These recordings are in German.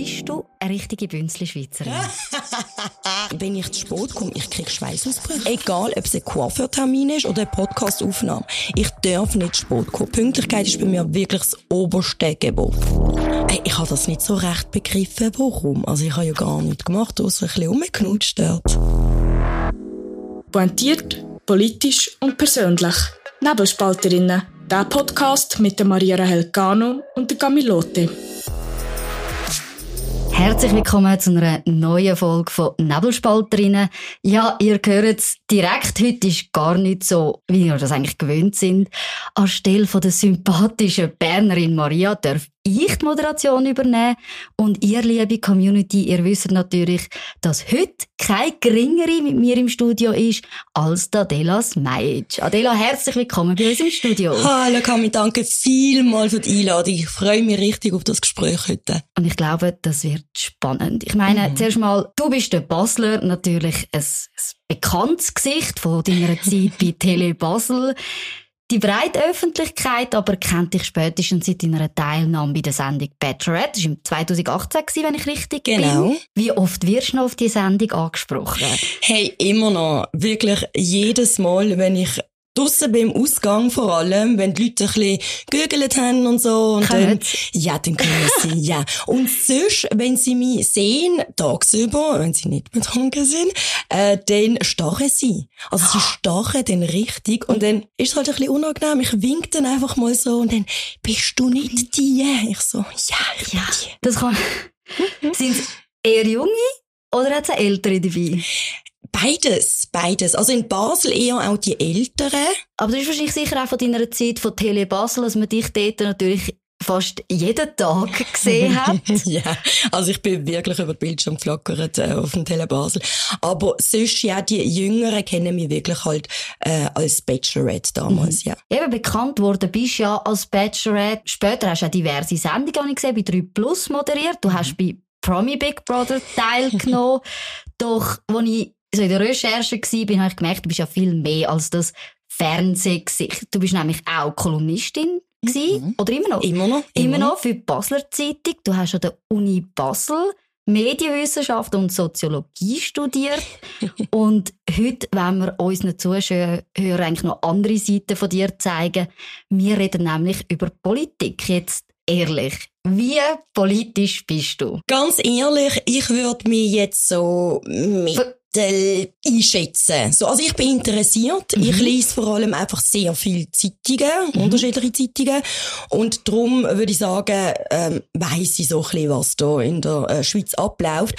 bist du eine richtige Bünzli-Schweizerin? Wenn ich zu spät komme, ich kriege Schweißausbrüche. Egal, ob es ein Coiffeurtermin ist oder eine Podcastaufnahme. Ich darf nicht zu spät kommen. Pünktlichkeit ist bei mir wirklich das oberste Gebot. Hey, ich habe das nicht so recht begriffen, warum. Also ich habe ja gar nichts gemacht, außer ein bisschen rumgeknutscht dort. Pointiert, politisch und persönlich. Nebelspalterinnen. Der Podcast mit der Maria Rahel Gano und der Camilote. Herzlich willkommen zu einer neuen Folge von Nebelspalterinnen. Ja, ihr hört es direkt. Heute ist gar nicht so, wie wir das eigentlich gewöhnt sind. Anstelle von der sympathischen Bernerin Maria darf ich die Moderation übernehmen. Und ihr, liebe Community, ihr wisst natürlich, dass heute keine geringere mit mir im Studio ist als Adela Smajic. Adela, herzlich willkommen bei uns im Studio. Hallo Kami, danke vielmals für die Einladung. Ich freue mich richtig auf das Gespräch heute. Und ich glaube, das wird spannend. Ich meine, mhm. zuerst mal, du bist der Basler, natürlich ein, ein bekanntes Gesicht von deiner Zeit bei Tele Basel. Die breite Öffentlichkeit aber kennt dich spätestens seit deiner Teilnahme bei der Sendung Bachelorette. Das war im 2018, wenn ich richtig genau. bin. Wie oft wirst du noch auf die Sendung angesprochen? Hey, immer noch. Wirklich jedes Mal, wenn ich Draussen beim Ausgang vor allem, wenn die Leute ein bisschen gegoogelt haben und so. Und dann, ja, dann können sie, ja. Und sonst, wenn sie mich sehen, tagsüber, wenn sie nicht betrunken sind, äh, dann stachen sie. Also sie stachen dann richtig und dann ist es halt ein bisschen unangenehm. Ich wink dann einfach mal so und dann, bist du nicht die? Ich so, ja, ich ja, die. Das kann, sind eher junge oder hat es ältere dabei? Beides, beides. Also in Basel eher auch die Älteren. Aber das ist wahrscheinlich sicher auch von deiner Zeit von Tele Basel, dass man dich dort natürlich fast jeden Tag gesehen hat. ja, also ich bin wirklich über den Bildschirm geflackert äh, auf dem Tele Basel. Aber sonst, ja, die Jüngeren kennen mich wirklich halt äh, als Bachelorette damals, mhm. ja. Eben bekannt worden bist ja als Bachelorette. Später hast du auch diverse Sendungen gesehen, bei 3 Plus moderiert. Du hast bei Promi Big Brother teilgenommen. Doch, als ich so in der Recherche war, habe ich gemerkt, du bist ja viel mehr als das Fernsehgesicht. Du bist nämlich auch Kolumnistin mhm. oder immer noch? Immer noch. Immer, immer noch für die Basler Zeitung. Du hast an der Uni Basel Medienwissenschaft und Soziologie studiert. und heute wollen wir unseren Zuschauern eigentlich noch andere Seiten von dir zeigen. Wir reden nämlich über Politik. Jetzt ehrlich. Wie politisch bist du? Ganz ehrlich, ich würde mich jetzt so mit einschätzen. So, also ich bin interessiert. Mhm. Ich lese vor allem einfach sehr viele Zeitungen, mhm. unterschiedliche Zeitungen. Und darum würde ich sagen, ähm, weiss ich so ein bisschen, was da in der äh, Schweiz abläuft.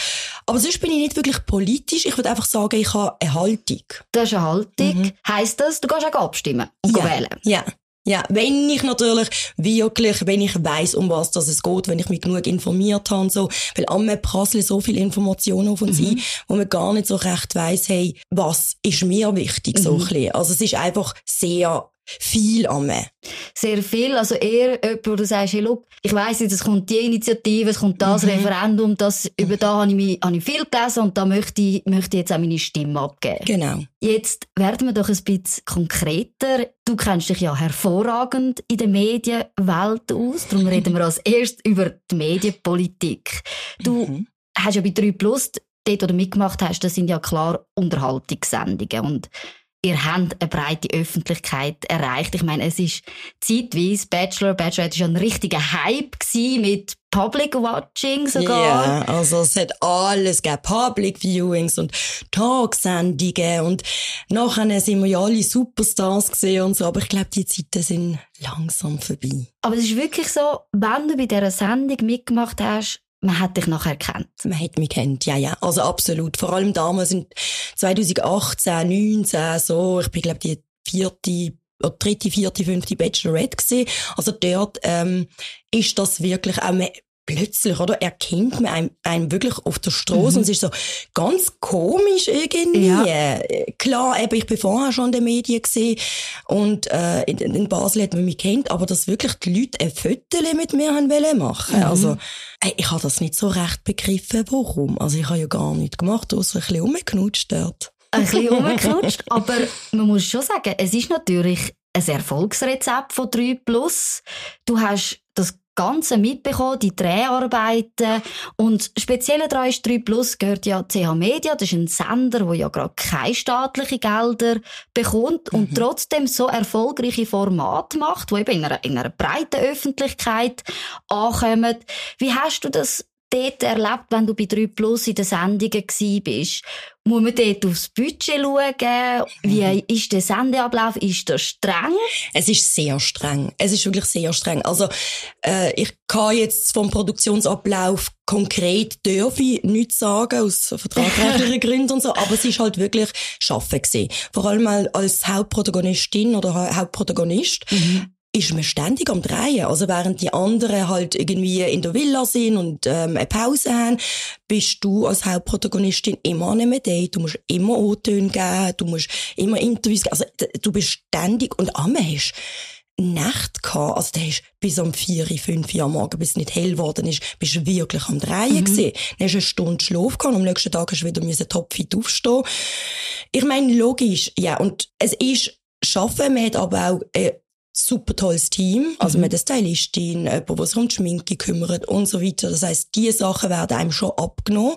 Aber sonst bin ich nicht wirklich politisch. Ich würde einfach sagen, ich habe eine Haltung. Du hast eine Haltung. Mhm. Heisst das, du gehst auch abstimmen und ja. wählen? Ja. Ja, wenn ich natürlich wirklich, wenn ich weiß, um was das es geht, wenn ich mich genug informiert habe und so, weil am prasseln so viele Informationen auf uns mhm. ein, wo man gar nicht so recht weiß, hey, was ist mir wichtig, mhm. so ein bisschen. Also es ist einfach sehr viel an mir. Sehr viel. Also eher jemand, wo du sagst, hey, look, ich weiss jetzt, es kommt die Initiative, es kommt das mhm. Referendum, das, über da habe ich, mich, habe ich viel gelesen und da möchte ich, möchte ich jetzt auch meine Stimme abgeben. Genau. Jetzt werden wir doch ein bisschen konkreter. Du kennst dich ja hervorragend in der Medienwelt aus, darum reden wir als erstes über die Medienpolitik. Du mhm. hast ja bei 3 Plus, dort, wo du mitgemacht hast, das sind ja klar Unterhaltungssendungen und ihr habt eine breite Öffentlichkeit erreicht. Ich meine, es ist zeitweise Bachelor, Bachelorette ist ja ein richtiger Hype mit Public Watching sogar. Ja, also es hat alles gegeben, Public Viewings und Talksendungen und nachher sind wir ja alle Superstars gesehen und so, aber ich glaube, die Zeiten sind langsam vorbei. Aber es ist wirklich so, wenn du bei dieser Sendung mitgemacht hast, man hat dich nachher erkannt. Man hat mich kennt, ja, ja. Also absolut. Vor allem damals in 2018, 19, so. Ich bin, glaube die vierte oder dritte, vierte, fünfte Bachelorette gesehen. Also dort ähm, ist das wirklich auch plötzlich, oder? Erkennt man einen, einen wirklich auf der Straße mhm. und es ist so ganz komisch irgendwie. Ja. Klar, eben, ich bin vorher schon in den Medien gesehen und äh, in, in Basel hat man mich kennt, aber dass wirklich die Leute ein Foto mit mir haben wollen machen. Mhm. Also, ey, ich habe das nicht so recht begriffen, warum. Also ich habe ja gar nichts gemacht, außer ein bisschen rumgeknutscht dort. Ein bisschen rumgeknutscht, aber man muss schon sagen, es ist natürlich ein Erfolgsrezept von 3 Plus. Du hast Ganze mitbekommen, die Dreharbeiten. Und speziell daran ist 3 Plus gehört ja CH Media. Das ist ein Sender, der ja gerade keine staatlichen Gelder bekommt und mhm. trotzdem so erfolgreiche Formate macht, die eben in einer, in einer breiten Öffentlichkeit ankommen. Wie hast du das dort erlebt, wenn du bei 3 Plus in den Sendungen bist? Muss man dort aufs Budget schauen? Wie mhm. ist der Sendeablauf? Ist der streng? Es ist sehr streng. Es ist wirklich sehr streng. Also, äh, ich kann jetzt vom Produktionsablauf konkret dürfe ich nichts sagen, aus vertragrechtlichen Gründen und so, aber es ist halt wirklich Schaffen gewesen. Vor allem als Hauptprotagonistin oder Hauptprotagonist. Mhm ist man ständig am Drehen. Also während die anderen halt irgendwie in der Villa sind und ähm, eine Pause haben, bist du als Hauptprotagonistin immer nicht mehr da. Du musst immer O-Töne geben, du musst immer Interviews geben. Also du bist ständig und am hast Nacht gehabt. Also der ist bis um vier, fünf Uhr am Morgen, bis es nicht hell geworden ist, bist du wirklich am Drehen mhm. gewesen. Dann hast du eine Stunde Schlaf gehabt und am nächsten Tag hast du wieder topfit aufstehen. Ich meine, logisch, ja. Und es ist Schaffen, man hat aber auch äh, super tolles Team. Also mhm. mit der Stylistin, jemand, der sich um die Schminke kümmert und so weiter. Das heisst, diese Sachen werden einem schon abgenommen.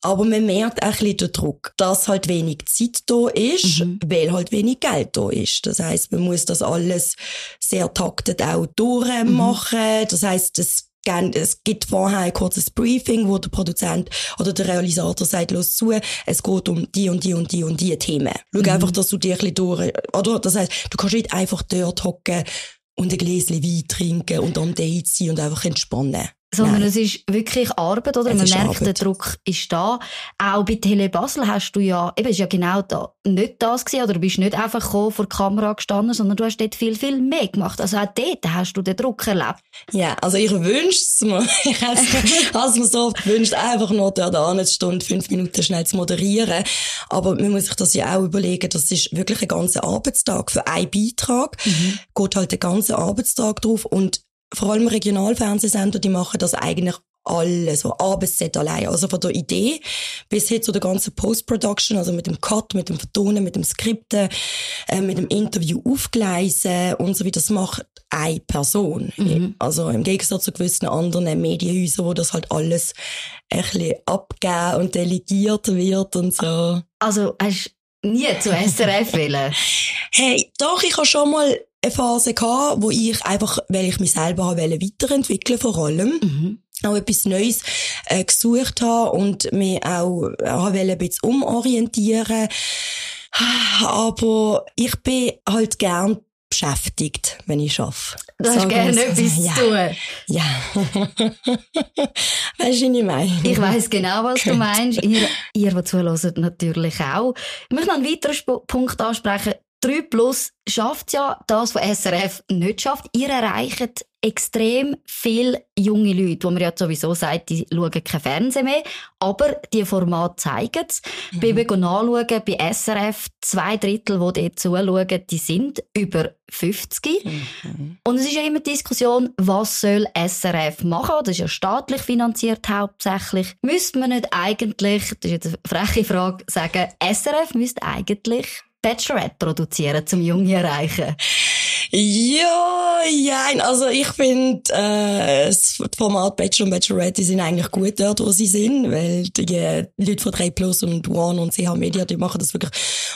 Aber man merkt auch ein bisschen den Druck, dass halt wenig Zeit da ist, mhm. weil halt wenig Geld da ist. Das heisst, man muss das alles sehr taktet auch durchmachen. Mhm. Das heisst, es es gibt vorher ein kurzes Briefing, wo der Produzent oder der Realisator sagt, los zu, es geht um die und die und die und die Themen. Schau mhm. einfach, dass du dich ein bisschen durch, oder? Das heißt, du kannst nicht einfach dort hocken und ein Gläschen Wein trinken und am Date sein und einfach entspannen sondern Nein. es ist wirklich Arbeit, oder? Es Man merkt, Arbeit. der Druck ist da. Auch bei Tele Basel hast du ja, eben, ist ja genau da, nicht das gewesen, oder du bist nicht einfach vor der Kamera gestanden, sondern du hast dort viel, viel mehr gemacht. Also auch dort hast du den Druck erlebt. Ja, also ich wünsche es mir. Ich habe es mir so oft gewünscht, einfach nur dort eine Stunde, fünf Minuten schnell zu moderieren. Aber man muss sich das ja auch überlegen, das ist wirklich ein ganzer Arbeitstag. Für einen Beitrag mhm. geht halt der ganze Arbeitstag drauf und vor allem Regionalfernsehsender, die machen das eigentlich alles, so A bis Z allein. Also von der Idee bis hin zu der ganzen Post-Production, also mit dem Cut, mit dem Vertonen, mit dem Skripten, äh, mit dem Interview aufgleisen und so weiter. Das macht eine Person. Mhm. Also im Gegensatz zu gewissen anderen Medienhäusern, wo das halt alles ein bisschen abgegeben und delegiert wird und so. Also hast du nie zu SRF wollen? hey, doch, ich habe schon mal eine Phase gehabt, wo ich einfach, weil ich mich selber wollte weiterentwickeln vor allem, mhm. auch etwas Neues äh, gesucht habe und mich auch äh, ein bisschen umorientieren. Aber ich bin halt gern beschäftigt, wenn ich arbeite. Du hast gerne etwas ja. zu tun. Ja. weißt du, was ich meine? Ich weiss genau, was du meinst. Ihr, ihr, die zuhört, natürlich auch. Ich möchte noch einen weiteren Punkt ansprechen. 3 Plus schafft ja das, was SRF nicht schafft. Ihr erreicht extrem viele junge Leute, wo man ja sowieso sagt, die schauen kein Fernsehen mehr, aber die Formate zeigen es. Mhm. Bei mir nachschauen, bei SRF, zwei Drittel, die dort zuschauen, die sind über 50. Mhm. Und es ist ja immer die Diskussion, was soll SRF machen? Das ist ja staatlich finanziert hauptsächlich. Müsste man nicht eigentlich, das ist jetzt eine freche Frage, sagen, SRF müsste eigentlich Bachelorette produzieren, zum Junge erreichen? Ja, ja, also ich finde, äh, das Format Bachelor und Bachelorette, die sind eigentlich gut dort, wo sie sind, weil die Leute von 3 Plus und One und CH Media, die machen das wirklich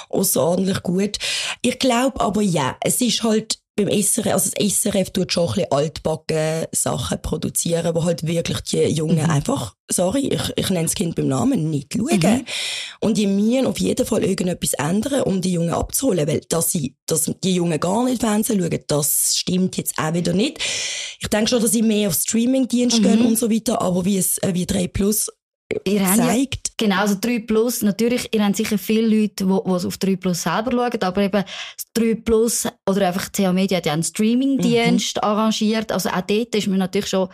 außerordentlich gut. Ich glaube aber, ja, es ist halt beim SRF, also das SRF tut schon ein bisschen altbacken Sachen produzieren, wo halt wirklich die Jungen mhm. einfach, sorry, ich, ich nenne das Kind beim Namen, nicht schauen. Mhm. Und die müssen auf jeden Fall irgendetwas ändern, um die Jungen abzuholen, weil dass sie, dass die Jungen gar nicht Fernsehen schauen, das stimmt jetzt auch wieder nicht. Ich denke schon, dass sie mehr auf Streamingdienst mhm. gehen und so weiter, aber wie es, äh, wie 3 Plus Ihr zeigt. Ja, genau, also 3 Plus, natürlich, ihr habt sicher viele Leute, die, die auf 3 Plus selber schauen, aber eben 3 Plus oder einfach CH Media hat ja einen Streamingdienst mhm. arrangiert, also auch dort ist man natürlich schon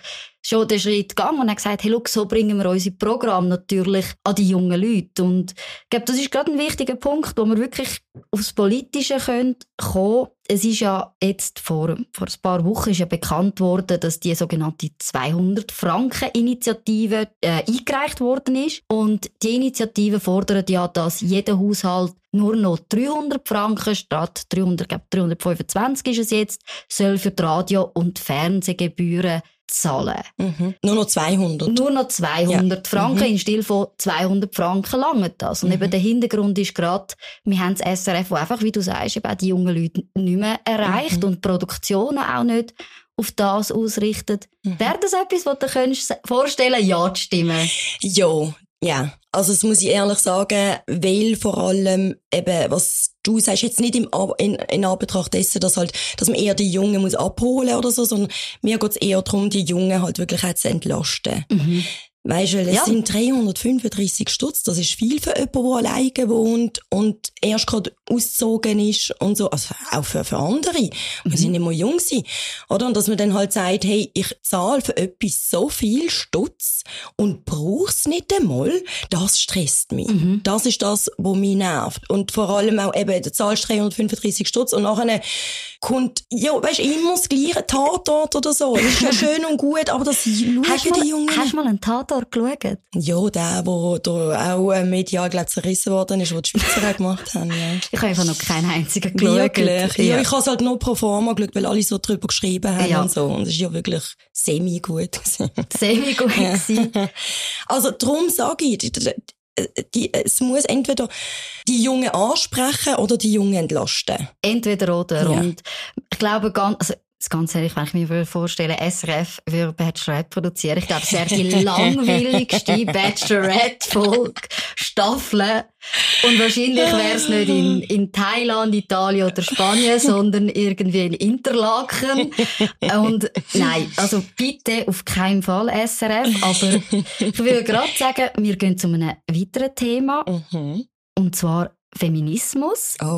schon den Schritt gegangen und hat gesagt, hey, look, so bringen wir unser Programm natürlich an die jungen Leute. Und ich glaube, das ist gerade ein wichtiger Punkt, wo wir wirklich aufs Politische können kommen. Es ist ja jetzt vor, vor ein paar Wochen ist ja bekannt worden, dass die sogenannte 200-Franken-Initiative äh, eingereicht worden ist. Und die Initiative fordert ja, dass jeder Haushalt nur noch 300 Franken statt 300, glaub, 325 ist es jetzt, soll für die Radio- und Fernsehgebühren zahlen. Mhm. Nur noch 200. Nur noch 200 ja. Franken, mhm. in Stil von 200 Franken lange das. Und mhm. eben der Hintergrund ist gerade, wir haben das SRF, wo einfach, wie du sagst, eben auch die jungen Leute nicht mehr erreicht mhm. und Produktionen auch nicht auf das ausrichtet. Mhm. Wäre das etwas, was du dir vorstellen ja zu stimmen? Ja, ja. Also das muss ich ehrlich sagen, weil vor allem eben, was du sagst, jetzt nicht im, in, in Anbetracht dessen, dass halt, dass man eher die Jungen muss abholen oder so, sondern mir geht es eher darum, die Jungen halt wirklich auch zu entlasten. Mhm. Weißt du, es ja. sind 335 Stutz, das ist viel für jemanden, der alleine wohnt und erst gerade ausgezogen ist und so, also auch für, für andere. Wir mhm. sind immer jung sein, oder? Und dass man dann halt sagt, hey, ich zahle für etwas so viel Stutz und brauch's nicht einmal, das stresst mich. Mhm. Das ist das, was mich nervt. Und vor allem auch eben, du zahlst 335 Stutz und nachher kommt, ja, weißt du, immer das gleiche Tatort oder so. Das ist ja schön und gut, aber das schauen die Jungen. Hast du mal einen Tatort geschaut? Ja, der, der da auch äh, medial, glaub, zerrissen worden ist, wo die Schweizer gemacht haben, ja. Ich habe einfach noch keinen einzigen geschaut. Wirklich? Ja, ja ich habe es halt nur pro forma geschaut, weil alle so drüber geschrieben haben ja. und so. Und es ist ja wirklich semi-gut. semi-gut Also, darum sage ich, die, es muss entweder die Jungen ansprechen oder die Jungen entlasten. Entweder oder. Ja. Und ich glaube, ganz, also ganz ehrlich, wenn ich mir vorstellen SRF würde Bachelorette produzieren, ich glaube, es wäre die langweiligste Bachelorette-Folge, Staffel. Und wahrscheinlich wäre es nicht in, in Thailand, Italien oder Spanien, sondern irgendwie in Interlaken. Und nein, also bitte auf keinen Fall SRF. Aber ich würde gerade sagen, wir gehen zu einem weiteren Thema. Mhm. Und zwar Feminismus. Oh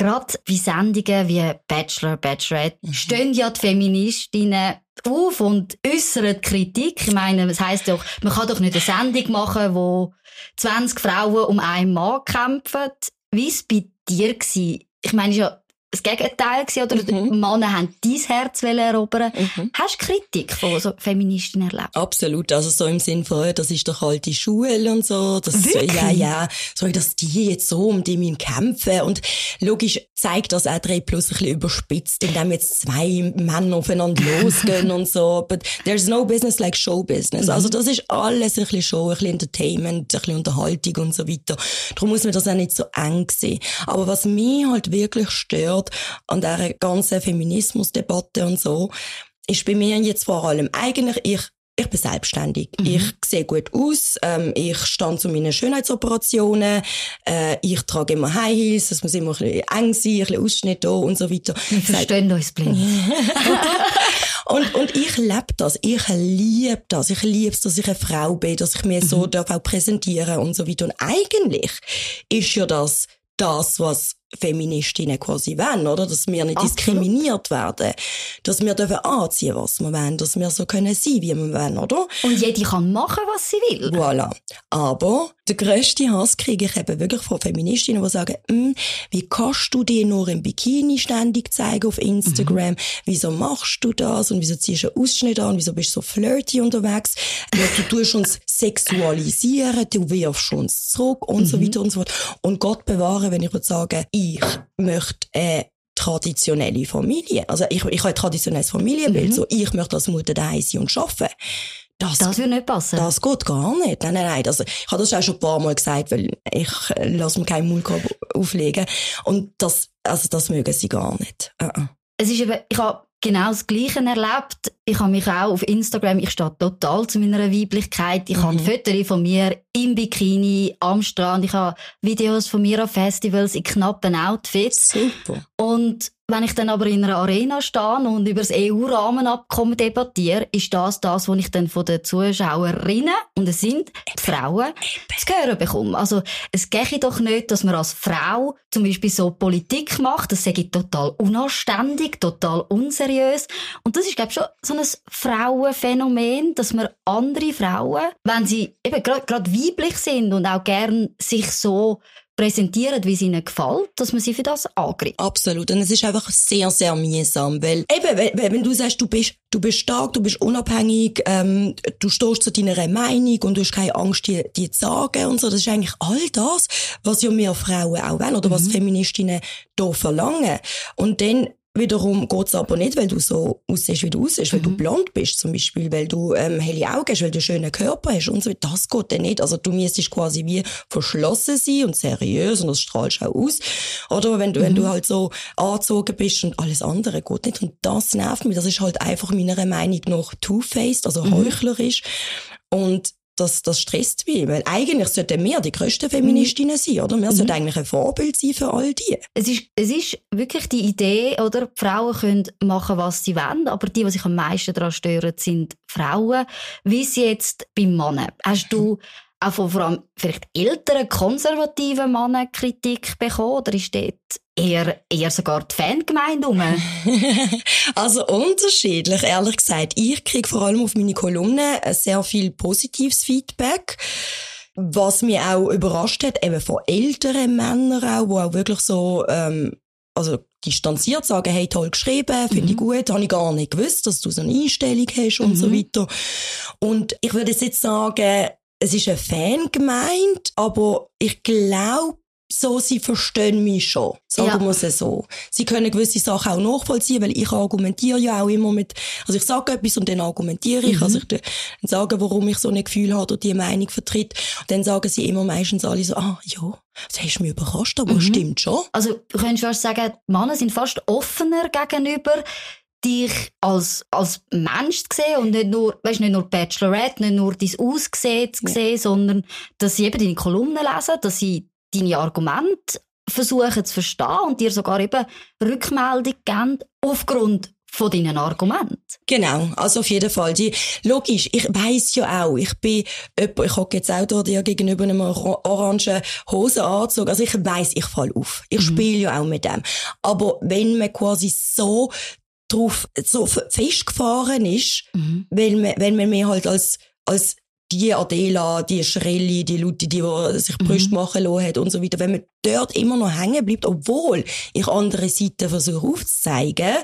gerade bei Sendungen wie Bachelor, Bachelorette mhm. stehen ja die Feministinnen auf und äußern Kritik. Ich meine, das heisst doch, man kann doch nicht eine Sendung machen, wo 20 Frauen um einen Mann kämpfen. Wie war es bei dir? Gewesen? Ich meine, ja das Gegenteil gewesen, oder mhm. Männer haben dein Herz erobern mhm. Hast du Kritik von so Feministinnen erlebt? Absolut, also so im Sinn von, das ist doch alte Schule und so. Das, Wirklich? Ja, ja, so, dass die jetzt so um die müssen kämpfen und logisch zeigt das auch 3 Plus ein bisschen überspitzt, indem jetzt zwei Männer aufeinander losgehen und so. But there's no business like show business. Mhm. Also das ist alles ein bisschen Show, ein bisschen Entertainment, ein bisschen Unterhaltung und so weiter. Darum muss man das auch nicht so eng sehen. Aber was mich halt wirklich stört, gehört an dieser ganzen Feminismusdebatte und so, ist bei mir jetzt vor allem eigentlich, ich ich bin selbstständig. Mhm. Ich sehe gut aus. Ähm, ich stand zu meinen Schönheitsoperationen. Äh, ich trage immer High Heels. Es muss immer ein bisschen eng sein, ein bisschen Ausschnitt da und so weiter. Wir verstehen uns blind. und, und ich lebe das. Ich liebe das. Ich liebe es, dass ich eine Frau bin, dass ich mir mhm. so darf auch präsentieren und so weiter. Und eigentlich ist ja das das, was Feministinnen quasi wollen, oder? Dass wir nicht Absolut. diskriminiert werden. Dass wir dürfen anziehen, was wir wollen. Dass wir so können sein, wie wir wollen, oder? Und jede kann machen, was sie will. Voilà. Aber der grösste Hass kriege ich eben wirklich von Feministinnen, die sagen, hm, wie kannst du dir nur im Bikini ständig zeigen auf Instagram? Mhm. Wieso machst du das? Und wieso ziehst du einen Ausschnitt an? Wieso bist du so flirty unterwegs? Ja, du tust uns sexualisieren, du wirfst uns zurück und mhm. so weiter und so fort. Und Gott bewahre, wenn ich würde sagen, ich möchte eine traditionelle Familie. Also ich, ich habe ein traditionelles Familienbild. Mhm. So, ich möchte als Mutter daheim sein und arbeiten. Das, das würde nicht passen. Das geht gar nicht. Nein, nein, nein. Also, ich habe das auch schon ein paar Mal gesagt, weil ich äh, lasse mir keinen Maulkorb auflegen. Und das, also das mögen sie gar nicht. Uh -uh. Es ist eben, ich habe genau das Gleiche erlebt. Ich habe mich auch auf Instagram, ich stehe total zu meiner Weiblichkeit. Ich mhm. habe Fotos von mir im Bikini, am Strand. Ich habe Videos von mir auf Festivals in knappen Outfits. Super. Und wenn ich dann aber in einer Arena stehe und über das EU-Rahmenabkommen debattiere, ist das das, was ich dann von den Zuschauerinnen, und es sind die Frauen, zu hören bekomme. Also, es gehe doch nicht, dass man als Frau zum Beispiel so Politik macht. Das sage ich total unanständig, total unseriös. Und das ist, glaube ich, schon so ein Frauenphänomen, dass man andere Frauen, wenn sie eben gerade weiblich sind und auch gern sich so präsentieren, wie es ihnen gefällt, dass man sie für das angreift. Absolut. Und es ist einfach sehr, sehr mühsam, weil eben, wenn, du sagst, du bist, du bist stark, du bist unabhängig, ähm, du stehst zu deiner Meinung und du hast keine Angst, die, die zu sagen und so, das ist eigentlich all das, was ja wir Frauen auch wollen oder mhm. was Feministinnen da verlangen. Und dann Wiederum geht's aber nicht, weil du so aussiehst, wie du aussiehst, weil mhm. du blond bist zum Beispiel, weil du ähm, helle Augen hast, weil du einen schönen Körper hast und so. Das geht dann nicht. Also du müsstest quasi wie verschlossen sein und seriös und das strahlst auch aus. Oder wenn du, mhm. wenn du mhm. halt so angezogen bist und alles andere geht nicht. Und das nervt mich. Das ist halt einfach meiner Meinung nach two-faced, also mhm. heuchlerisch. Und das, das stresst mich, weil eigentlich sollten wir die grössten Feministinnen sein, oder? Wir mhm. sollten eigentlich ein Vorbild sein für all die. Es ist, es ist wirklich die Idee, oder? Die Frauen können machen, was sie wollen, aber die, die sich am meisten daran stören, sind Frauen. Wie sie jetzt beim Mann. Hast du auch von vor allem vielleicht älteren, konservativen Männern Kritik bekommen? Oder ist dort eher, eher sogar die Fangemeinde rum? also unterschiedlich, ehrlich gesagt. Ich kriege vor allem auf meine Kolumne sehr viel positives Feedback. Was mich auch überrascht hat, eben von älteren Männern auch, die auch wirklich so, ähm, also distanziert sagen, hey, toll geschrieben, finde mhm. ich gut, habe ich gar nicht gewusst, dass du so eine Einstellung hast und mhm. so weiter. Und ich würde jetzt sagen, es ist ein Fan gemeint, aber ich glaube, so, sie verstehen mich schon. Sagen ja. wir es so. Sie können gewisse Sachen auch nachvollziehen, weil ich argumentiere ja auch immer mit, also ich sage etwas und dann argumentiere ich. Mhm. Also ich dann sage, warum ich so ein Gefühl habe oder die Meinung vertritt. Und dann sagen sie immer meistens alle so, ah, ja, das hast du mich überrascht, aber mhm. stimmt schon. Also, du könntest fast sagen, Männer sind fast offener gegenüber dich als, als Mensch zu sehen und nicht nur, weißt, nicht nur Bachelorette, nicht nur dein Aussehen zu sehen, ja. sondern dass sie eben deine Kolumnen lesen, dass sie deine Argumente versuchen zu verstehen und dir sogar eben Rückmeldung geben aufgrund von deinen Argumenten. Genau, also auf jeden Fall. Die, logisch, ich weiss ja auch, ich bin jemand, ich hocke jetzt auch dir gegenüber einem orangen Hosenanzug, also ich weiss, ich fall auf. Ich mhm. spiele ja auch mit dem. Aber wenn man quasi so drauf so festgefahren ist, mhm. weil man, wenn man mir halt als, als die Adela, die Schrelli, die Leute, die, die sich mhm. Brüste machen lassen hat und so weiter, wenn man dort immer noch hängen bleibt, obwohl ich andere Seiten versuche aufzuzeigen,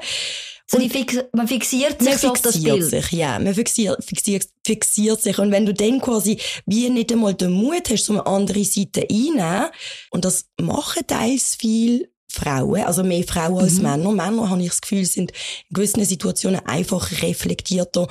so fix, man fixiert sich man so fixiert auf das Bild. sich, ja. Man fixiert, fixiert, fixiert sich. Und wenn du dann quasi wie nicht einmal den Mut hast, so eine andere Seite einzunehmen, und das machen teils viel Frauen, also mehr Frauen als mhm. Männer. Männer, habe ich das Gefühl, sind in gewissen Situationen einfach reflektierter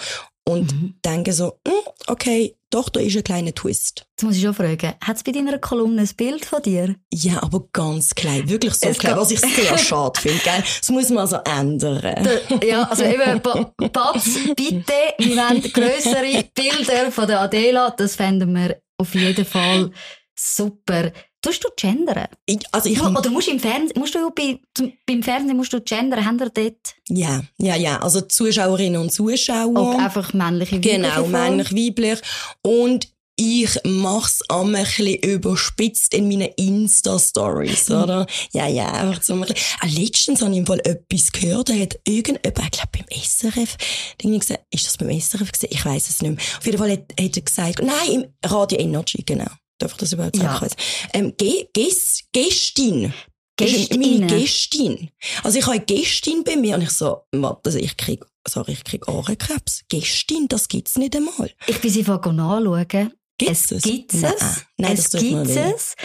und mhm. denken so, hm, okay, doch, da ist ein kleiner Twist. Jetzt muss ich schon fragen, hat es bei deiner Kolumne ein Bild von dir? Ja, aber ganz klein, wirklich so es klein, was ich sehr schade finde, gell? Das muss man also ändern. ja, also eben, Batz, bitte, wir wollen grössere Bilder von der Adela, das fänden wir auf jeden Fall super. Tust du gendern? Ich, also ich, Oder musst du im Fernsehen, musst du bei, beim Fernsehen musst du gendern, haben wir dort? Ja, ja, ja. Also Zuschauerinnen und Zuschauer. Und einfach männlich, weiblich. Genau, männlich, weiblich. Und ich mach's am ein bisschen überspitzt in meinen Insta-Stories, mhm. oder? Ja, ja, einfach so ein bisschen. Ah, letztens habe ich im Fall etwas gehört, da hat irgendjemand, ich glaube beim SRF, irgendwie gesagt, ist das beim SRF gesehen? Ich weiß es nicht mehr. Auf jeden Fall hat, hat er gesagt, nein, im Radio Energy, genau. Darf ich das überhaupt sagen? Ja. Ähm, Ge Ges Gästin. Gästin. Meine Gästin. Also ich habe eine Gästin bei mir und ich so, also ich krieg, sorry, ich krieg Ohrenkrebs. Gästin, das gibt's nicht einmal. Ich bin sie anschauen. Gibt's es? Gibt's es? Nein, nein es gibt es.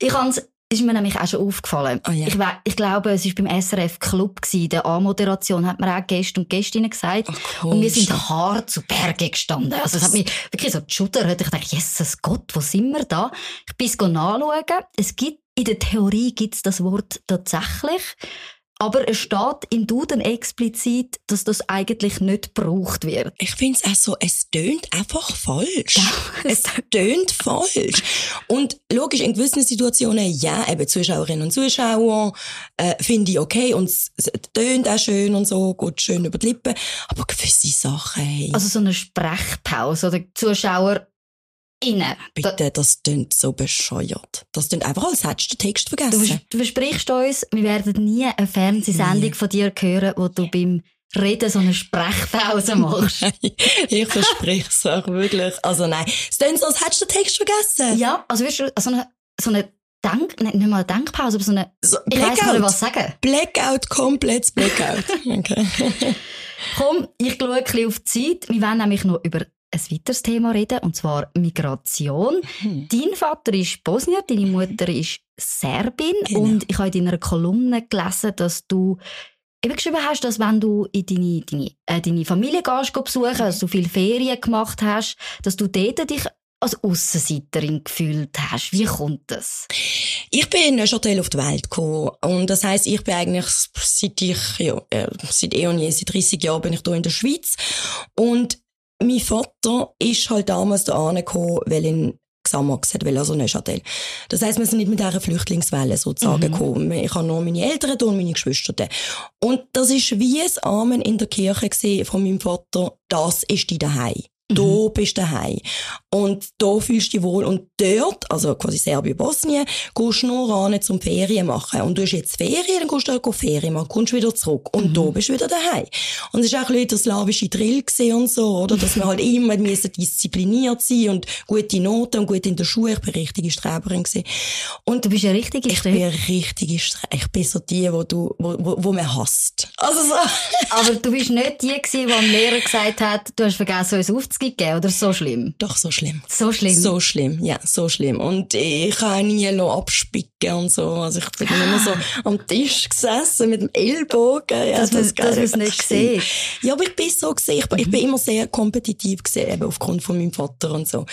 Ich habe ist mir nämlich auch schon aufgefallen. Oh, yeah. ich, ich glaube, es war beim SRF Club gewesen. Der A-Moderation hat mir auch Gäste und Gästinnen gesagt. Ach, und wir sind hart zu Berge gestanden. Also es hat mich wirklich so geschudert. Ich dachte, Jesus Gott, wo sind wir da? Ich bin es nachschauen. Es gibt, in der Theorie gibt es das Wort tatsächlich. Aber es steht im Duden explizit, dass das eigentlich nicht gebraucht wird. Ich finde es auch so, es tönt einfach falsch. Es tönt falsch. Und logisch, in gewissen Situationen, ja, eben Zuschauerinnen und Zuschauer, äh, finde ich okay. Und es, es tönt auch schön und so, geht schön über die Lippen. Aber gewisse Sachen, hey. Also so eine Sprechpause oder Zuschauer Innen. Bitte, das klingt so bescheuert. Das klingt einfach, als hättest du den Text vergessen. Du, versprichst uns, wir werden nie eine Fernsehsendung nie. von dir hören, wo du beim Reden so eine Sprechpause machst. ich verspreche es auch wirklich. Also nein, es klingt so, als hättest du den Text vergessen. Ja, also wirst du, so eine, so eine Denk, nicht, nicht mal eine Denkpause, aber so eine, So, ich weiss gar nicht, was sagen. Blackout, komplettes Blackout. Okay. Komm, ich schaue ein bisschen auf die Zeit. Wir wollen nämlich noch über ein weiteres Thema reden, und zwar Migration. Hm. Dein Vater ist Bosnier, deine Mutter ist Serbin Genau. und ich habe in deiner Kolumne gelesen, dass du eben geschrieben hast, dass wenn du in deine, deine, äh, deine Familie gehst, besuchen, dass du viele Ferien gemacht hast, dass du dort dich als Aussenseiterin gefühlt hast. Wie kommt das? Ich bin in Neuchâtel auf die Welt gekommen. Und das heisst, ich bin eigentlich, seit ich, ja, äh, seit eh und je, seit 30 Jahren bin ich hier in der Schweiz. Und mein Vater ist halt damals da angekommen, weil in Xamax hat, weil also Neuchâtel. Das heisst, wir sind nicht mit dieser Flüchtlingswelle sozusagen Mhm. gekommen. Ich habe nur meine Eltern und meine Geschwister. da. Und das ist wie ein Amen in der Kirche gesehen von meinem Vater. Das ist dein Daheim. Da bist du daheim. Und da fühlst du dich wohl. Und dort, also quasi Serbien, Bosnien, gehst du nur ran zum Ferien machen. Und du hast jetzt Ferien, dann gehst du dort Ferien machen, kommst wieder zurück. Und da bist du wieder daheim. Und es war auch ein bisschen der slawische Drill und so, oder? Dass wir halt immer müssen diszipliniert sein und gute Noten und gut in der Schule. Ich bin richtige Streberin gewesen. Und Du bist ja richtig ich bin eine richtige Stre Ich bin so die, wo du, wo, wo, wo man hasst. Also so. Aber du bist nicht die gewesen, die am Lehrer gesagt hat, du hast vergessen, uns aufzugeben, oder so schlimm? Doch so schlimm. So schlimm. So schlimm, ja, so schlimm. Und ich kann nie abspicken und so. Also ich bin immer so am Tisch gesessen mit dem Ellbogen. Ja, Dass das man es nicht sieht. Ja, aber ich bin so gesehen. Ich, bin- ich bin immer sehr kompetitiv gesehen, eben aufgrund von meinem Vater und so.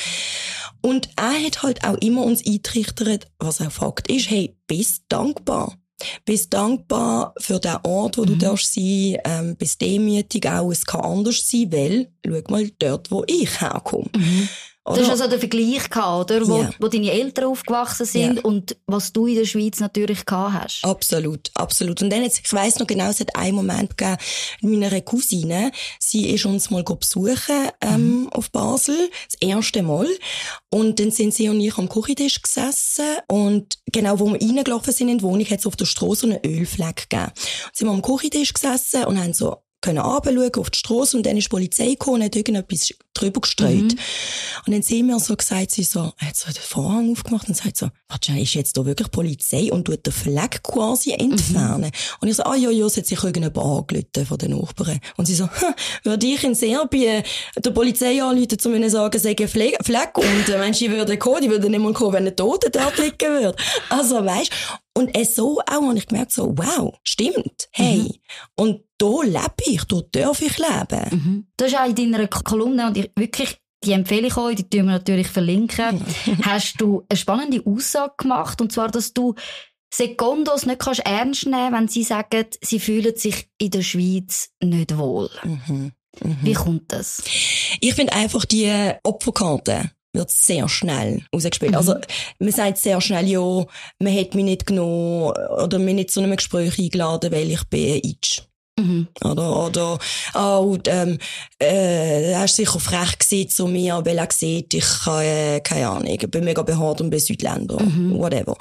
Und er hat halt auch immer uns eingetrichtert, was auch Fakt ist, hey, bist dankbar. Bist dankbar für den Ort, wo du darfst sein, ähm, bist demütig auch, es kann anders sein, weil, schau mal dort, wo ich herkomme. Du hast also den Vergleich gehabt, oder? Wo, Ja. wo deine Eltern aufgewachsen sind Ja. und was du in der Schweiz natürlich gehabt hast. Absolut, absolut. Und dann jetzt, ich weiss noch genau, es hat einen Moment gegeben, mit meiner Cousine, sie ist uns mal besuchen, ähm, auf Basel, das erste Mal. Und dann sind sie und ich am Küchentisch gesessen und genau, wo wir reingelaufen sind in die Wohnung, hat es auf der Straße einen Ölfleck gegeben. Und sind wir am Küchentisch gesessen und haben so können runterschauen auf die Straße und dann ist die Polizei gekommen und hat irgendetwas drüber gestreut. Und dann sehen wir so gesagt, sie so, hat so den Vorhang aufgemacht und sagt so, warte, ist jetzt da wirklich Polizei und tut den Fleck quasi entfernen? Und ich so, ah, ja, ja, es hat sich irgendjemand angerufen von den Nachbarn. Und sie so, hm, würde ich in Serbien der Polizei anrufen, um ihnen sagen, sei ein Fle- Fleck und äh, Mensch, die würden kommen, die würden nicht mal kommen, wenn ein Toter dort liegen würde. Also, weißt und es so auch habe ich gemerkt, so, wow, stimmt, hey. Und da lebe ich, da darf ich leben. Mhm. Du hast auch in deiner Kolumne, und ich wirklich, die empfehle ich euch, die tun wir natürlich verlinken, hast du eine spannende Aussage gemacht, und zwar, dass du Sekundos nicht kannst ernst nehmen, wenn sie sagen, sie fühlen sich in der Schweiz nicht wohl. Mhm. Wie kommt das? Ich finde einfach, die Opferkarte wird sehr schnell ausgespielt. Also, man sagt sehr schnell, ja, man hat mich nicht genommen oder mich nicht zu einem Gespräch eingeladen, weil ich bin Itch. Mhm. Oder, oder, und, ähm, äh, ist sicher frech gewesen zu mir, weil er sieht, ich kann, äh, keine Ahnung, ich bin mega behaart und bin Südländer, whatever.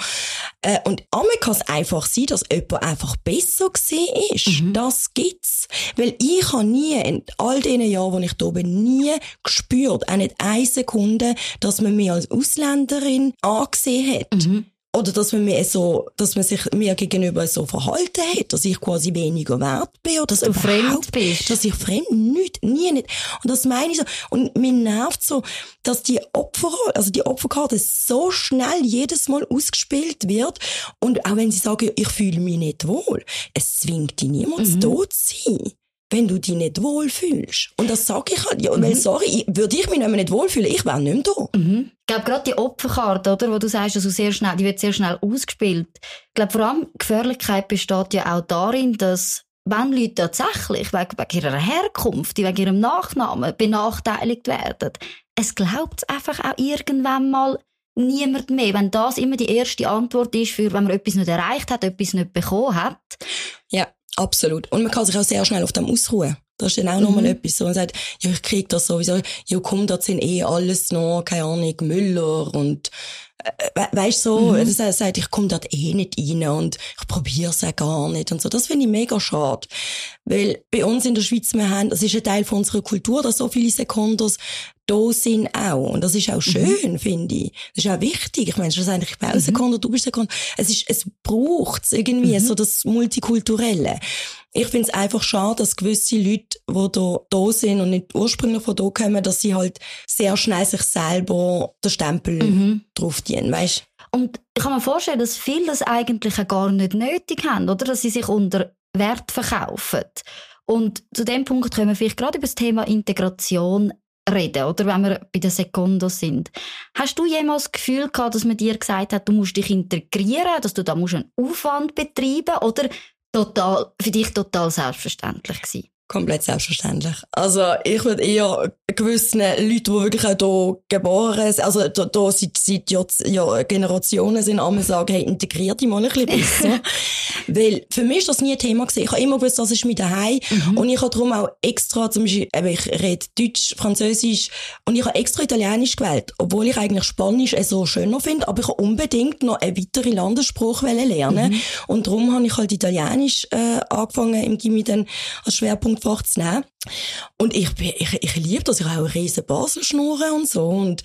Äh, und einmal kann es einfach sein, dass jemand einfach besser gewesen ist. Das gibt's. Weil ich habe nie, in all den Jahren, wo ich da bin, nie gespürt, auch nicht eine Sekunde, dass man mich als Ausländerin angesehen hat. Mhm. Oder dass man mir so, dass man sich mir gegenüber so verhalten hat, dass ich quasi weniger wert bin oder dass du fremd bist. Dass ich fremd, nicht, nie nicht. Und das meine ich so. Und mir nervt so, dass die Opfer, also die Opferkarte so schnell jedes Mal ausgespielt wird. Und auch wenn sie sagen, ich fühle mich nicht wohl, es zwingt dich niemand Mhm. da zu sein. Wenn du dich nicht wohl fühlst. Und das sage ich halt, ja, Mhm. weil, sorry, ich- würde ich mich nicht mehr nicht wohlfühlen, ich wäre nicht mehr da. Mhm. Ich glaube, gerade die Opferkarte, oder, wo du sagst, also sehr schnell, die wird sehr schnell ausgespielt. Ich glaube, vor allem die Gefährlichkeit besteht ja auch darin, dass wenn Leute tatsächlich wegen, wegen ihrer Herkunft, wegen ihrem Nachnamen benachteiligt werden, es glaubt einfach auch irgendwann mal niemand mehr. Wenn das immer die erste Antwort ist, für wenn man etwas nicht erreicht hat, etwas nicht bekommen hat. Ja, absolut. Und man kann sich auch sehr schnell auf dem ausruhen. Das ist dann auch nochmal etwas. So, man sagt, ja, ich krieg das sowieso. Ja, komm, das sind eh alles noch, keine Ahnung, Müller und weißt so, mhm. er sagt, ich komme dort eh nicht rein und ich probiere es auch gar nicht und so. Das finde ich mega schade. Weil bei uns in der Schweiz, wir haben, das ist ein Teil von unserer Kultur, dass so viele Sekundos da sind auch. Und das ist auch mhm. schön, mhm. finde ich. Das ist auch wichtig. Ich meine, schlussendlich, ich bin auch mhm. Sekunde, du bist Sekunde. Es ist, es braucht irgendwie mhm. so das Multikulturelle. Ich finde es einfach schade, dass gewisse Leute, die da, da sind und nicht ursprünglich von da kommen, dass sie halt sehr schnell sich selber den Stempel mhm. Drauf dienen, weißt? Und ich kann mir vorstellen, dass viele das eigentlich gar nicht nötig haben, oder? Dass sie sich unter Wert verkaufen. Und zu dem Punkt können wir vielleicht gerade über das Thema Integration reden, oder wenn wir bei den Sekundos sind. Hast du jemals das Gefühl gehabt, dass man dir gesagt hat, du musst dich integrieren, dass du da musst einen Aufwand betreiben oder total, für dich total selbstverständlich gewesen? Komplett selbstverständlich. Also, ich würde eher gewissen Leute, die wirklich auch hier geboren sind, also da, da seit, seit ja, Generationen sind, einmal sagen, hey, integriert dich mal ein bisschen besser. Weil für mich ist das nie ein Thema gewesen. Ich habe immer gewusst, das ist mein Daheim. Mhm. Und ich habe darum auch extra, zum Beispiel, eben, ich rede Deutsch, Französisch und ich habe extra Italienisch gewählt. Obwohl ich eigentlich Spanisch so schöner finde, aber ich habe unbedingt noch einen weiteren Landesspruch lernen. Mhm. Und darum habe ich halt Italienisch äh, angefangen, im Gimmi dann als Schwerpunkt Jugendfach zu nehmen. Und ich, ich, ich liebe das, ich habe auch eine riesen Basel schnurren und so. Und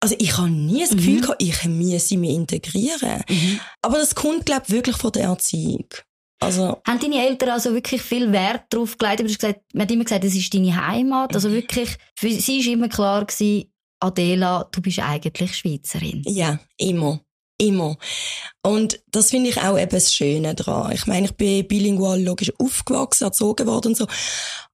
also ich habe nie das Gefühl mhm. gehabt, ich müsse mich integrieren. Mhm. Aber das kommt, glaube ich, wirklich von der Erziehung. Also, Haben deine Eltern also wirklich viel Wert darauf gelegt? Du hast gesagt, man hat immer gesagt, das ist deine Heimat. Also wirklich, für sie war immer klar gewesen, Adela, du bist eigentlich Schweizerin. Ja, immer. Immer. Und das finde ich auch eben das Schöne daran. Ich meine, ich bin bilingual logisch aufgewachsen, erzogen worden und so.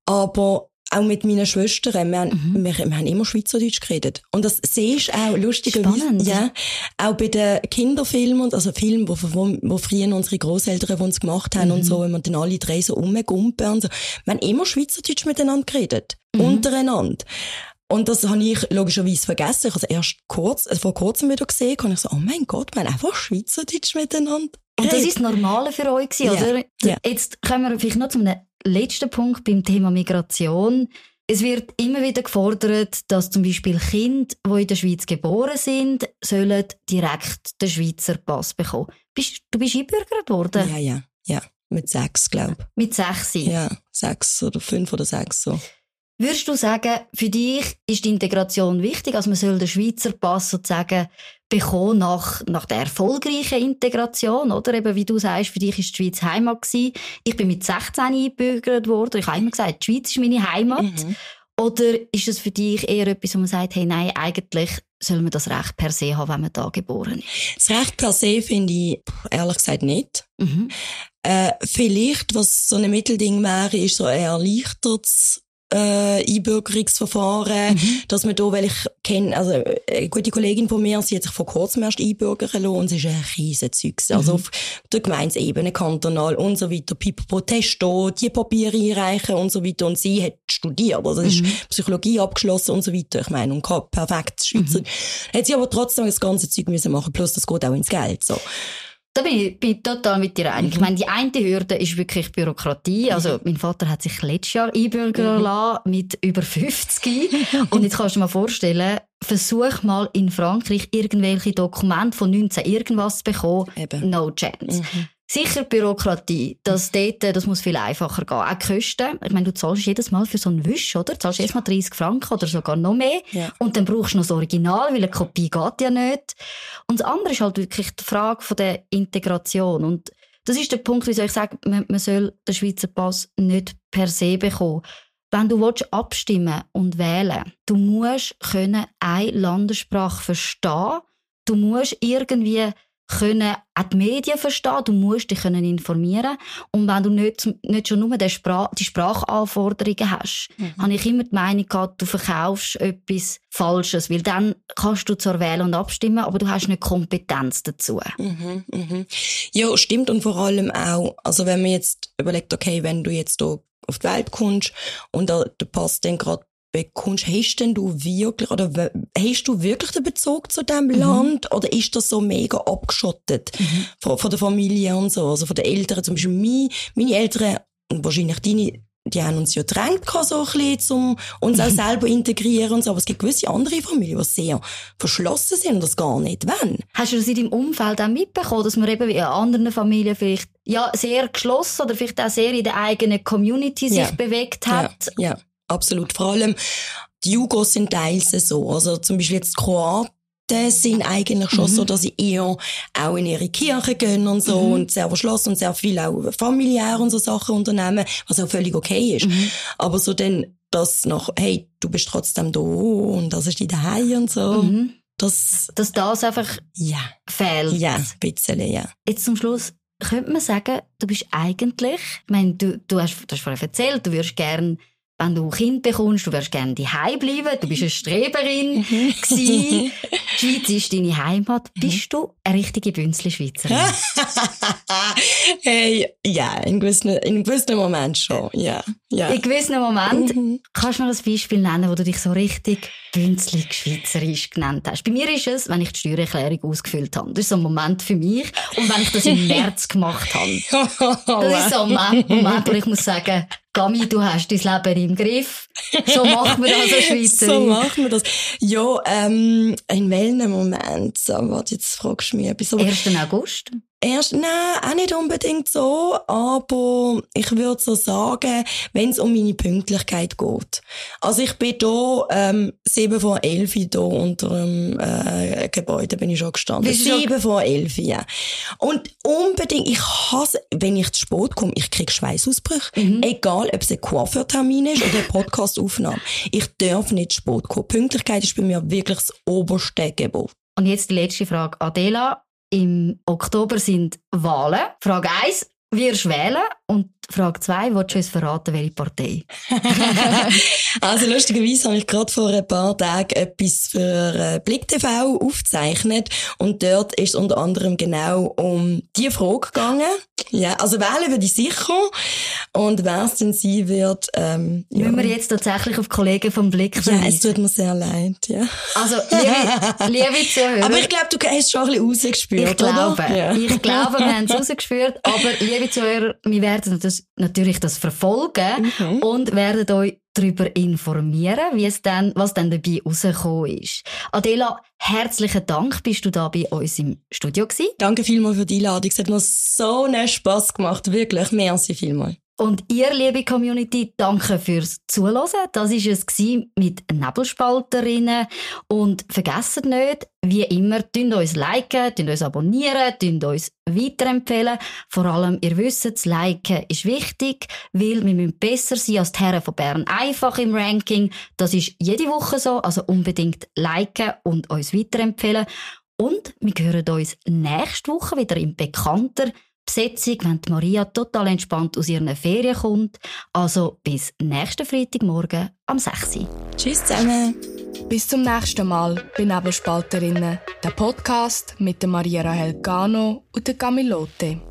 Aber auch mit meinen Schwestern, wir, haben, mhm. wir, wir haben immer Schweizerdeutsch geredet. Und das siehst du auch lustigerweise. Ja, auch bei den Kinderfilmen, also Filmen, wo, wo, wo früher unsere Großeltern uns gemacht haben mhm. und so, wenn wir dann alle drei so rumgumpen und so. Wir haben immer Schweizerdeutsch miteinander geredet. Mhm. Untereinander. Und das habe ich logischerweise vergessen. Ich habe es erst kurz, also vor kurzem wieder gesehen und ich so, oh mein Gott, wir haben einfach Schweizerdeutsch miteinander. Und das ist das Normale für euch gewesen, yeah. oder? Yeah. Jetzt kommen wir vielleicht noch zu einem letzten Punkt beim Thema Migration. Es wird immer wieder gefordert, dass zum Beispiel Kinder, die in der Schweiz geboren sind, sollen direkt den Schweizer Pass bekommen. Bist, du bist einbürgert worden? Ja, ja, ja. Mit sechs, glaube ich. Mit sechs? Ja, sechs oder fünf oder sechs so. Würdest du sagen, für dich ist die Integration wichtig? Also man soll den Schweizer Pass sozusagen bekommen nach, nach der erfolgreichen Integration, oder? Eben, wie du sagst, für dich ist die Schweiz Heimat gewesen. Ich bin mit 16 eingebürgert worden. Ich habe immer gesagt, die Schweiz ist meine Heimat. Mhm. Oder ist es für dich eher etwas, wo man sagt, hey, nein, eigentlich soll man das Recht per se haben, wenn man da geboren ist? Das Recht per se finde ich, ehrlich gesagt, nicht. Mhm. Äh, vielleicht, was so ein Mittelding wäre, ist so ein erleichtertes äh, Einbürgerungsverfahren, mhm. dass man da, weil ich kenne, also eine gute Kollegin von mir, sie hat sich vor kurzem erst einbürgern lassen und es ist ein riesen Zeug. Also mhm. Also auf der Gemeinsebene, kantonal und so weiter, Pipapo Testo, die Papiere einreichen und so weiter und sie hat studiert, also mhm. ist Psychologie abgeschlossen und so weiter, ich meine, und perfekt Schweizer. Mhm. Hat sie aber trotzdem das ganze Zeug müssen machen, plus das geht auch ins Geld, so. Da bin ich, bin total mit dir einig. Mhm. Ich meine, die eine Hürde ist wirklich Bürokratie. Also, mhm. mein Vater hat sich letztes Jahr einbürgern mhm. mit über 50. Und jetzt kannst du dir mal vorstellen, versuch mal in Frankreich irgendwelche Dokumente von 19 irgendwas zu bekommen. Eben. No chance. Mhm. Sicher Bürokratie. Das, dort, das muss viel einfacher gehen. Auch Kosten. Ich meine, du zahlst jedes Mal für so einen Wisch, oder? Du zahlst jedes Mal 30 Franken oder sogar noch mehr. Ja. Und dann brauchst du noch das Original, weil eine Kopie geht ja nicht. Und das andere ist halt wirklich die Frage von der Integration. Und das ist der Punkt, wieso ich sage, man, man soll den Schweizer Pass nicht per se bekommen. Wenn du willst, abstimmen und wählen du musst können eine Landessprache verstehen. Du musst irgendwie können auch die Medien verstehen, du musst dich können informieren und wenn du nicht, nicht schon nur die, Sprach, die Sprachanforderungen hast, mhm. habe ich immer die Meinung gehabt, du verkaufst etwas Falsches, weil dann kannst du zur Wählen und abstimmen, aber du hast nicht Kompetenz dazu. Mhm, mhm. Ja, stimmt und vor allem auch, also wenn man jetzt überlegt, okay, wenn du jetzt hier auf die Welt kommst und der Pass dann gerade bekommst, hast denn du wirklich, oder hast du wirklich den Bezug zu dem mhm. Land, oder ist das so mega abgeschottet mhm. von, von, der Familie und so, also von den Eltern, zum Beispiel meine, meine Eltern, wahrscheinlich deine, die haben uns ja gedrängt, so ein bisschen, um uns auch selber integrieren und so. Aber es gibt gewisse andere Familien, die sehr verschlossen sind und das gar nicht wollen. Hast du das in deinem Umfeld auch mitbekommen, dass man eben wie in anderen Familien vielleicht ja, sehr geschlossen oder vielleicht auch sehr in der eigenen Community sich Ja. bewegt hat? Ja, ja, absolut. Vor allem die Jugos sind teils so. Also zum Beispiel jetzt die Kroaten sind eigentlich schon so, dass sie eher auch in ihre Kirche gehen und so und sehr verschlossen und sehr viel auch familiär und so Sachen unternehmen, was auch völlig okay ist. Aber so dann das noch, hey, du bist trotzdem da und das ist dein Daheim und so. Mhm. Das, Dass das einfach ja, fehlt. ja, ein bisschen, ja. Jetzt zum Schluss, könnte man sagen, du bist eigentlich, ich meine, du, du, hast, du hast vorhin erzählt, du würdest gern, wenn du ein Kind bekommst, du würdest gerne daheim bleiben, du bist eine Streberin gewesen. Die Schweiz ist deine Heimat. Bist du eine richtige Bünzli-Schweizerin? hey, ja, in gewissen, in einem gewissen Moment schon, ja, ja. In gewissen Moment Mhm. kannst du mir ein Beispiel nennen, wo du dich so richtig bünzlig schweizerisch genannt hast. Bei mir ist es, wenn ich die Steuererklärung ausgefüllt habe. Das ist so ein Moment für mich. Und wenn ich das im März gemacht habe. Das ist so ein Moment, wo ich muss sagen, Gami, du hast dein Leben im Griff. So macht man das als Schweizerin. So macht man das. Ja, ähm, in welchem Moment? So, warte, jetzt fragst du mich etwas. Aber 1. August. Erst, nein, auch nicht unbedingt so, aber ich würde so sagen, wenn es um meine Pünktlichkeit geht. Also ich bin da, ähm, sieben vor elf da unter dem äh, Gebäude bin ich schon gestanden. Bist du schon- Sieben vor elf, ja. Und unbedingt, ich hasse, wenn ich zu spät komme, ich krieg Schweißausbrüche. Egal, ob es ein Coiffeurtermin ist oder eine Podcastaufnahme. Ich darf nicht zu spät kommen. Pünktlichkeit ist bei mir wirklich das oberste Gebot. Und jetzt die letzte Frage. Adela, im Oktober sind Wahlen. Frage 1, wirst du wählen? Und Frage 2, willst du uns verraten, welche Partei? Also lustigerweise habe ich gerade vor ein paar Tagen etwas für äh, Blick TV aufgezeichnet und dort ist es unter anderem genau um die Frage gegangen. Ja, also wählen würde ich sicher und wer es denn sein wird, ähm, ja. Müssen wir jetzt tatsächlich auf Kollegen vom Blick ja, es verweisen? tut mir sehr leid, ja. Also, liebe, liebe Zuhörer. Aber ich glaube, du hast es schon ein bisschen rausgespürt, Ich glaube, oder? Ja. ich glaube, wir haben es rausgespürt. Aber liebe Zuhörer, wir werden das, natürlich das verfolgen Mhm. und werden euch darüber informieren, wie es dann, was dann dabei rausgekommen ist. Adela, herzlichen Dank, bist du da bei uns im Studio gewesen. Danke vielmals für die Einladung. Es hat mir so einen Spass gemacht, wirklich. Merci vielmals. Und ihr, liebe Community, danke fürs Zuhören. Das war es mit Nebelspalterinnen. Und vergesst nicht, wie immer, tünt uns liken, uns abonnieren, uns weiterempfehlen. Vor allem, ihr wisst, das Liken ist wichtig, weil wir müssen besser sein als die Herren von Bern einfach im Ranking. Das ist jede Woche so, also unbedingt liken und uns weiterempfehlen. Und wir hören uns nächste Woche wieder in bekannter Besetzung, wenn die Maria total entspannt aus ihren Ferien kommt. Also bis nächsten Freitagmorgen am 6. Uhr. Tschüss zusammen. Bis zum nächsten Mal bei Nebelspalterinnen, der Podcast mit der Maria Rahel Gano und der Camilote.